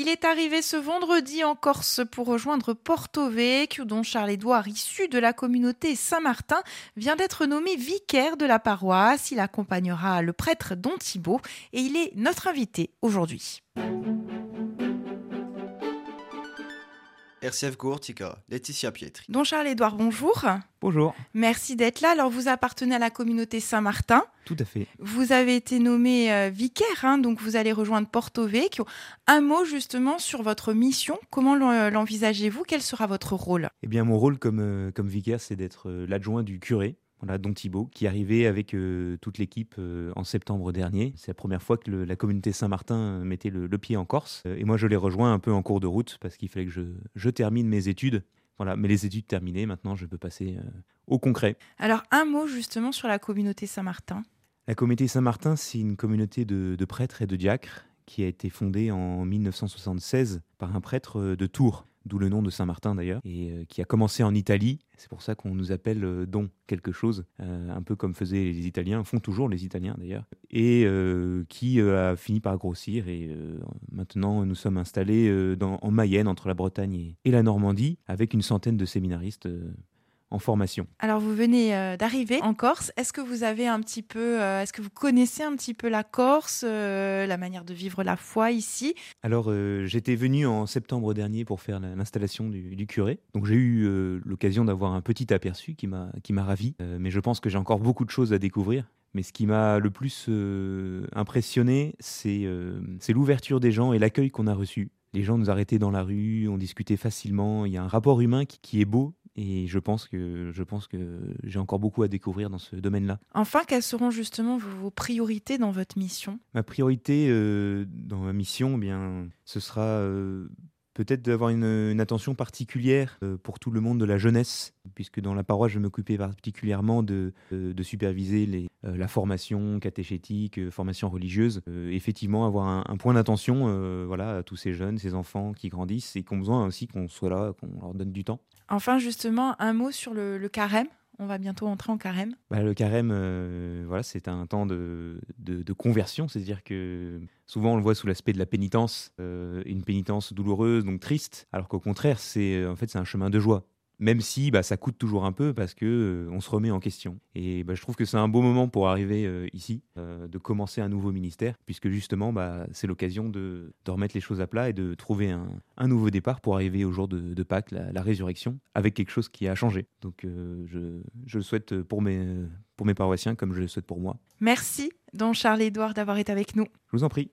Il est arrivé ce vendredi en Corse pour rejoindre Porto Vecchio, dont Charles-Édouard, issu de la communauté Saint-Martin, vient d'être nommé vicaire de la paroisse. Il accompagnera le prêtre Don Thibault et il est notre invité aujourd'hui. RCF Courtica, Laetitia Pietri. Don Charles-Édouard, bonjour. Bonjour. Merci d'être là. Alors, vous appartenez à la communauté Saint-Martin. Tout à fait. Vous avez été nommé euh, vicaire, hein, donc vous allez rejoindre Porto Vecchio. Un mot justement sur votre mission. Comment l'envisagez-vous? Quel sera votre rôle? Eh bien, mon rôle comme, euh, comme vicaire, c'est d'être euh, l'adjoint du curé voilà, Don Thibault, qui arrivé avec euh, toute l'équipe euh, en septembre dernier. C'est la première fois que la communauté Saint-Martin euh, mettait le, pied en Corse. et moi, je l'ai rejoint un peu en cours de route parce qu'il fallait que je, je, termine mes études. Voilà, mais les études terminées, maintenant, je peux passer au concret. Alors, un mot justement sur la communauté Saint-Martin. La communauté Saint-Martin, c'est une communauté de, de prêtres et de diacres qui a été fondée en 1976 par un prêtre de Tours d'où le nom de Saint-Martin d'ailleurs, et euh, qui a commencé en Italie. C'est pour ça qu'on nous appelle euh, Don quelque chose, euh, un peu comme faisaient les Italiens, font toujours les Italiens d'ailleurs, et qui a fini par grossir. Et maintenant, nous sommes installés en Mayenne, entre la Bretagne et la Normandie, avec une centaine de séminaristes en formation. Alors vous venez euh, d'arriver en Corse. Est-ce que vous avez un petit peu, euh, est-ce que vous connaissez un petit peu la Corse, euh, la manière de vivre la foi ici? Alors j'étais venu en septembre dernier pour faire l'installation du, curé. Donc j'ai eu l'occasion d'avoir un petit aperçu qui m'a qui m'a ravi. mais je pense que j'ai encore beaucoup de choses à découvrir. Mais ce qui m'a le plus impressionné, c'est l'ouverture des gens et l'accueil qu'on a reçu. Les gens nous arrêtaient dans la rue, on discutait facilement. Il y a un rapport humain qui est beau et je pense que, je pense que j'ai encore beaucoup à découvrir dans ce domaine-là. Enfin, quelles seront justement vos priorités dans votre mission? Ma priorité euh, dans ma mission, eh bien, ce sera euh, peut-être d'avoir une, attention particulière euh, pour tout le monde de la jeunesse, puisque dans la paroisse, je m'occupais particulièrement de, de superviser les, la formation catéchétique, formation religieuse. effectivement, avoir un, un point d'attention voilà, à tous ces jeunes, ces enfants qui grandissent et qui ont besoin aussi qu'on soit là, qu'on leur donne du temps. Enfin, justement, un mot sur le, carême. On va bientôt entrer en carême. Bah, le carême, euh, voilà, c'est un temps de, de, conversion, c'est-à-dire que souvent on le voit sous l'aspect de la pénitence, euh, une pénitence douloureuse, donc triste, alors qu'au contraire, c'est en fait c'est un chemin de joie même si bah, ça coûte toujours un peu parce que euh, on se remet en question. Et bah, je trouve que c'est un beau moment pour arriver euh, ici, euh, de commencer un nouveau ministère, puisque justement bah, c'est l'occasion de, remettre les choses à plat et de trouver un, nouveau départ pour arriver au jour de, Pâques, la, résurrection, avec quelque chose qui a changé. Donc je, je, le souhaite pour mes, pour mes paroissiens comme je le souhaite pour moi. Merci, don Charles-Édouard, d'avoir été avec nous. Je vous en prie.